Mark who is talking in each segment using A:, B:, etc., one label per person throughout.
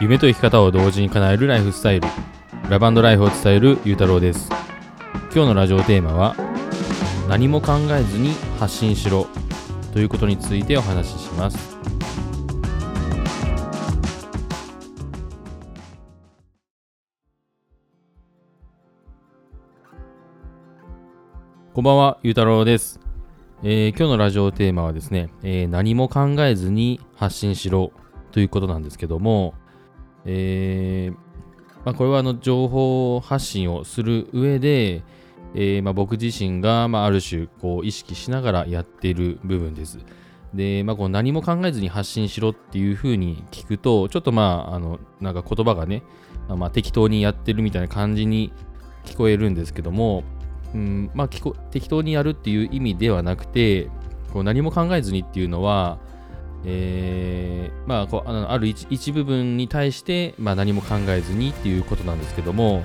A: 夢と生き方を同時に叶えるライフスタイル。ラバンドライフを伝えるゆうたろうです。今日のラジオテーマは何も考えずに発信しろ。ということについてお話しします。こんばんは、ゆうたろうです、えー今日のラジオテーマはですね、えー何も考えずに発信しろ。ということなんですけども、えーまあ、これはあの情報発信をする上で、えーまあ、僕自身が、まあ、ある種こう意識しながらやっている部分です。で、まあ、こう何も考えずに発信しろっていうふうに聞くと、ちょっとまあ、あの、なんか言葉がね、まあ、適当にやってるみたいな感じに聞こえるんですけども、うんまあ、聞こ適当にやるっていう意味ではなくて、こう何も考えずにっていうのは、えーまあ、こうあのある一一部分に対して、まあ、何も考えずにっていうことなんですけども、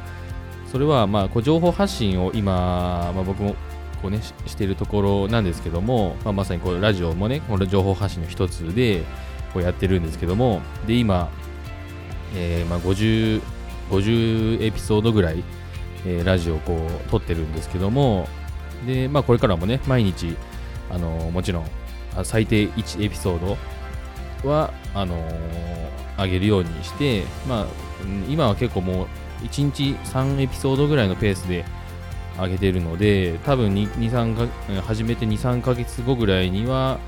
A: それは、まあ、こう情報発信を今、まあ、僕もこう、ね、ししているところなんですけども、まあ、まさにこうラジオもね、この情報発信の一つでこうやってるんですけども、で、今、えーまあ、50, 50エピソードぐらい、えーラジオをこう撮ってるんですけども、で、まあ、これからもね、毎日、あのもちろん、最低1エピソードは、あの上げるようにして、まあ、今は結構もう、1日3エピソードぐらいのペースで上げてるので、多分23か、始めて2、3ヶ月後ぐらいには、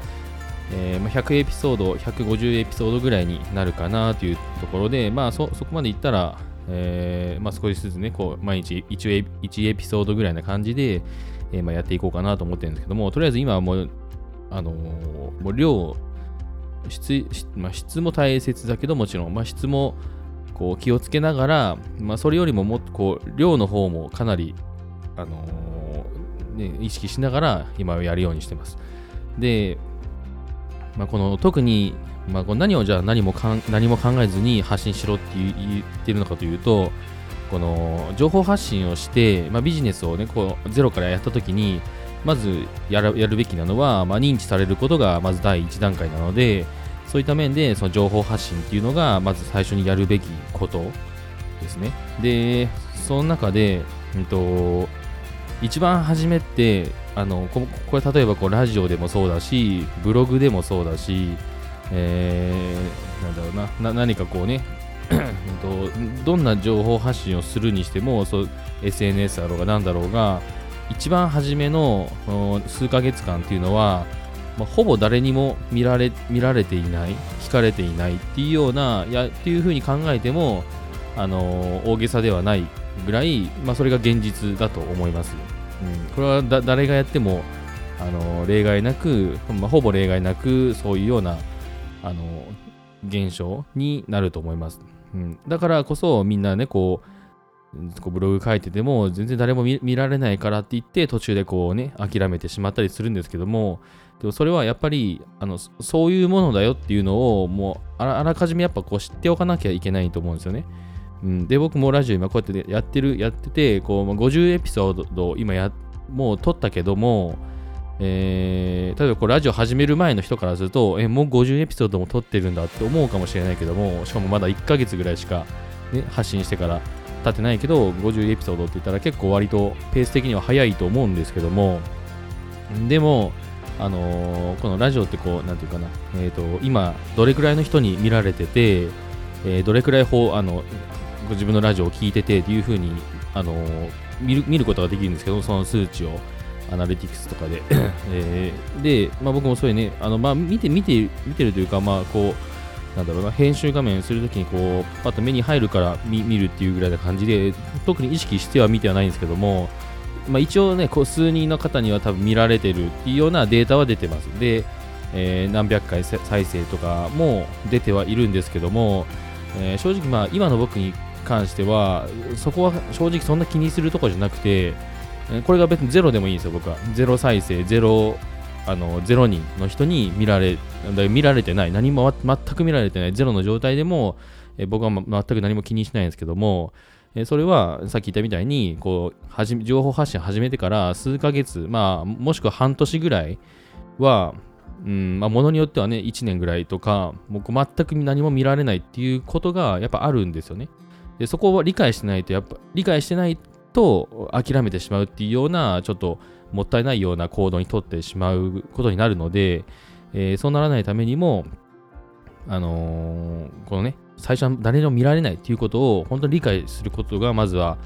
A: えーまあ、100エピソード、150エピソードぐらいになるかなというところで、まあそ、そこまでいったら、えーまあ、少しずつね、こう毎日 1, エ1エピソードぐらいな感じで、えーまあ、やっていこうかなと思ってるんですけども、とりあえず今はもう、あのもう量、質,まあ、質も大切だけどもちろん、まあ、質もこう気をつけながら、まあ、それよりももっとこう量の方もかなり、あのね、意識しながら今はやるようにしてます。で、まあ、この特に、まあ、こう何をじゃあ何もかん何も考えずに発信しろって言ってるのかというと、この情報発信をして、まあ、ビジネスをね、こうゼロからやったときに、まずやらやるべきなのは、まあ、認知されることがまず第一段階なので、そういった面でその情報発信っていうのがまず最初にやるべきことですね。で、その中で、うんと、一番初めって、あのここれ例えばこうラジオでもそうだし、ブログでもそうだし、えーなんだろうなな、何かこうね、どんな情報発信をするにしてもそう SNS だろうが何だろうが一番初めの数ヶ月間っていうのは、まあ、ほぼ誰にも見られ見られていない聞かれていないっていうようないやっていうふうに考えても、あのー大げさではないぐらい、まあ、それが現実だと思います、うん、これは誰がやっても、あのー例外なく、まあ、ほぼ例外なくそういうような、あのー現象になると思います。うん、だからこそみんなねこうこうブログ書いてても全然誰も見られないからって言って途中でこうね諦めてしまったりするんですけどもでもそれはやっぱりあのそういうものだよっていうのをもうあらあらかじめやっぱこう知っておかなきゃいけないと思うんですよね。うん、で僕もラジオ今こうやってやってるやっててこう50エピソード今やもう撮ったけどもえー例えばこうラジオ始める前の人からすると、え、もう50エピソードも撮ってるんだって思うかもしれないけども、しかもまだ1ヶ月ぐらいしか、ね、発信してから経ってないけど、50エピソードって言ったら結構割とペース的には早いと思うんですけども、でも、あのーこのラジオってこう、なんていうかな、えっ、と、今、どれくらいの人に見られてて、えーどれくらいほあのご自分のラジオを聞いててっていうふうに、あのー見る見ることができるんですけど、その数値を。アナリティクスとかで。えーで、まあ、僕もそういうね、あのまあ、見て、見て、見てるというか、まあ、こう、なんだろうな、編集画面するときに、こう、パッと目に入るから見るっていうぐらいな感じで、特に意識しては見てはないんですけども、まあ、一応ね、こう数人の方には多分見られてるっていうようなデータは出てます。で、えー何百回再生とかも出てはいるんですけども、えー正直、まあ、今の僕に関しては、そこは正直そんな気にするとこじゃなくて、これが別にゼロでもいいんですよ、僕は。ゼロ再生、ゼロ、あの、ゼロ人の人に見られ、見られてない、何も全く見られてない、ゼロの状態でも、え僕は、ま、全く何も気にしないんですけども、えそれはさっき言ったみたいに、こう、はじ情報発信始めてから数ヶ月、まあ、もしくは半年ぐらいは、うんまあ、ものによってはね、1年ぐらいとか、もう全く何も見られないっていうことがやっぱあるんですよね。でそこを理解してないと、やっぱ理解してないと諦めてしまうっていうような、ちょっともったいないような行動にとってしまうことになるので、えー、そうならないためにも、あのー、このね、最初は誰にも見られないっていうことを本当に理解することがまずは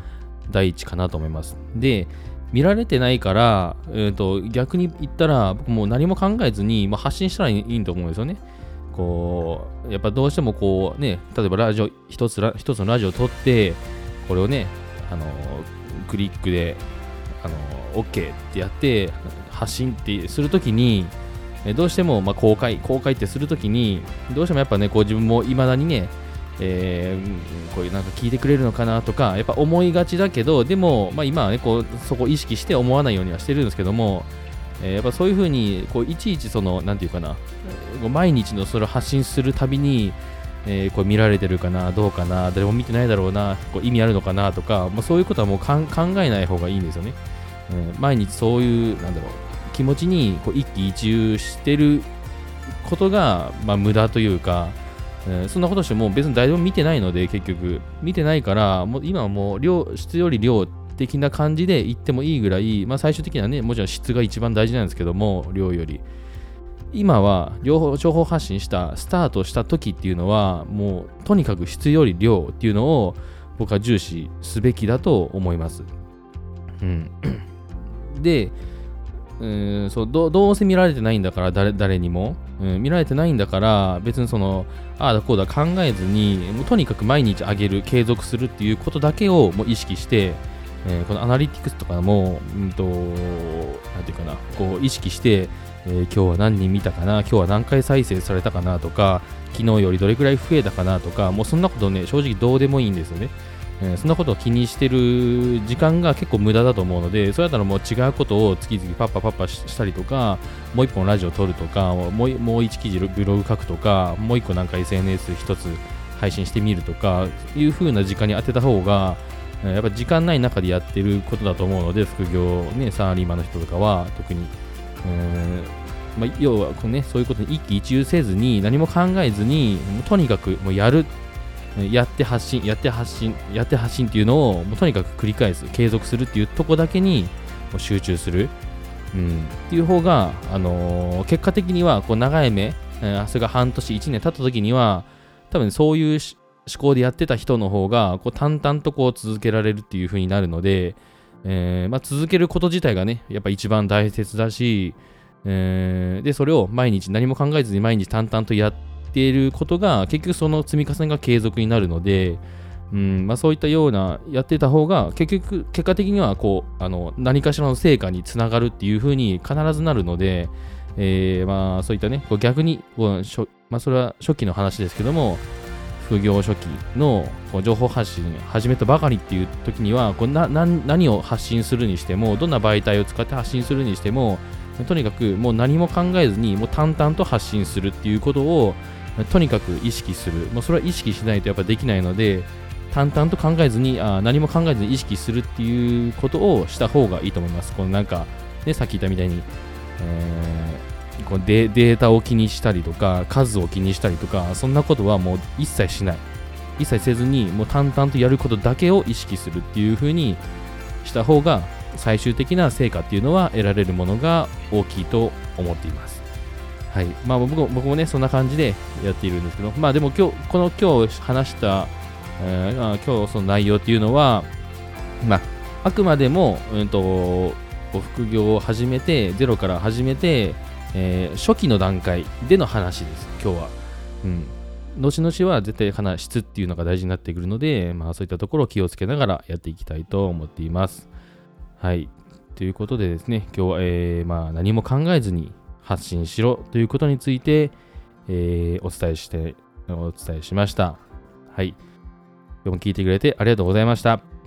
A: 第一かなと思います。で、見られてないから、えーと、逆に言ったら、僕もう何も考えずに、まあ、発信したらいいと思うんですよね。こう、やっぱどうしてもこうね、例えばラジオ、一つ一つのラジオを撮って、これをね、あのクリックで、あの OK ってやって、発信ってするときに、どうしても、まあ、公開、公開ってするときに、どうしてもやっぱね、こう自分もいまだにね、えー、こういうなんか聞いてくれるのかなとか、やっぱ思いがちだけど、でも、まあ、今はね、こうそこを意識して思わないようにはしてるんですけども、えー、やっぱそういうふうに、こういちいちその、なんていうかな、毎日のそれを発信するたびに、えー、こう見られてるかな、どうかな、誰も見てないだろうな、こう意味あるのかなとか、まあ、そういうことはもう考えない方がいいんですよね。えー、毎日そういう、なんだろう、気持ちにこう一喜一憂してることが、まあ、無駄というか、えー、そんなことしても別に誰も見てないので、結局。見てないから、もう今はもう量、質より量的な感じで言ってもいいぐらい、まあ最終的にはね、もちろん質が一番大事なんですけども、量より。今は両方情報発信したスタートした時っていうのはもうとにかく質より量っていうのを僕は重視すべきだと思います。うん、で、うんそうどどうせ見られてないんだから誰誰にも、うん、見られてないんだから別にそのああだこうだ考えずにもうとにかく毎日上げる継続するっていうことだけをもう意識して、えー、このアナリティクスとかも、うんと、なんていうかな、こう意識して、えー、今日は何人見たかな、今日は何回再生されたかなとか、昨日よりどれくらい増えたかなとか、もうそんなことね、正直どうでもいいんですよね。えー、そんなことを気にしてる時間が結構無駄だと思うので、それだったらもう違うことを次々パッパパッパしたりとか、もう一本ラジオ撮るとか、もうもう一記事ブログ書くとか、もう一個なんか SNS 一つ配信してみるとか、いう風な時間に当てた方が、やっぱ時間ない中でやってることだと思うので、副業、ね、サラリーマンの人とかは特に。うん。まあ、要はこう、ね、そういうことに一喜一憂せずに何も考えずにもうとにかくもうやる。やって発信やって発信やって発信っていうのをもうとにかく繰り返す継続するっていうとこだけにもう集中する、うん、っていう方が、あのー、結果的にはこう長い目、えー、それが半年1年経った時には多分そういう思考でやってた人の方がこう淡々とこう続けられるっていう風になるので、えーまあ、続けること自体がねやっぱ一番大切だし、えー、でそれを毎日何も考えずに毎日淡々とやっていることが結局その積み重ねが継続になるので、うんまあ、そういったようなやってた方が結局結果的にはこうあの何かしらの成果につながるっていう風に必ずなるので、えー、まあそういったねこう逆にこうしょ、まあ、それは初期の話ですけども副業初期のこう情報発信始めたばかりっていう時にはこうな何を発信するにしてもどんな媒体を使って発信するにしてもとにかくもう何も考えずにもう淡々と発信するっていうことをとにかく意識する。もうそれは意識しないとやっぱできないので淡々と考えずにあ何も考えずに意識するっていうことをした方がいいと思います。このなんかねさっき言ったみたいに、えーこうデデータを気にしたりとか数を気にしたりとかそんなことはもう一切しない。一切せずにもう淡々とやることだけを意識するっていう風にした方が最終的な成果っていうのは得られるものが大きいと思っています。はい。まあ僕も僕もねそんな感じでやっているんですけどまあでも今日この今日話した、えー、今日その内容っていうのはまああくまでも、うんと、副業を始めてゼロから始めてえー、初期の段階での話です、今日は。うん。後々は絶対かな質っていうのが大事になってくるので、まあそういったところを気をつけながらやっていきたいと思っています。はい。ということでですね、今日は、えー、まあ何も考えずに発信しろということについて、えー、お伝えして、お伝えしました。はい。今日も聞いてくれてありがとうございました。